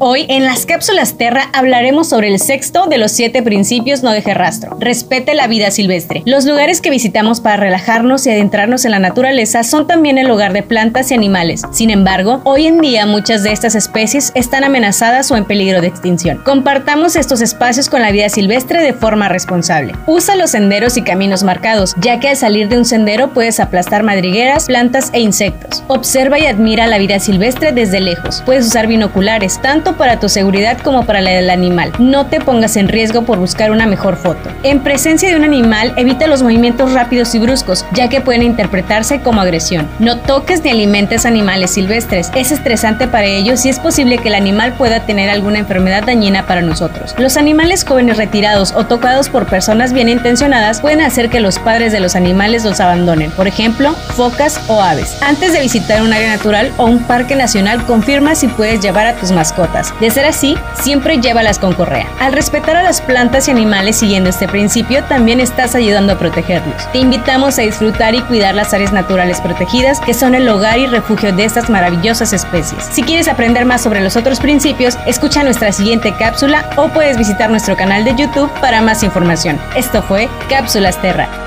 Hoy en las cápsulas Terra hablaremos sobre el sexto de los siete principios no deje rastro. Respete la vida silvestre. Los lugares que visitamos para relajarnos y adentrarnos en la naturaleza son también el hogar de plantas y animales. Sin embargo, hoy en día muchas de estas especies están amenazadas o en peligro de extinción. Compartamos estos espacios con la vida silvestre de forma responsable. Usa los senderos y caminos marcados, ya que al salir de un sendero puedes aplastar madrigueras, plantas e insectos. Observa y admira la vida silvestre desde lejos. Puedes usar binoculares, tanto para tu seguridad como para la del animal. No te pongas en riesgo por buscar una mejor foto. En presencia de un animal, evita los movimientos rápidos y bruscos, ya que pueden interpretarse como agresión. No toques ni alimentes animales silvestres. Es estresante para ellos y es posible que el animal pueda tener alguna enfermedad dañina para nosotros. Los animales jóvenes retirados o tocados por personas bien intencionadas pueden hacer que los padres de los animales los abandonen, por ejemplo, focas o aves. Antes de visitar un área natural o un parque nacional, confirma si puedes llevar a tus mascotas. De ser así, siempre llévalas con correa. Al respetar a las plantas y animales siguiendo este principio, también estás ayudando a protegerlos. Te invitamos a disfrutar y cuidar las áreas naturales protegidas, que son el hogar y refugio de estas maravillosas especies. Si quieres aprender más sobre los otros principios, escucha nuestra siguiente cápsula o puedes visitar nuestro canal de YouTube para más información. Esto fue Cápsulas Terra.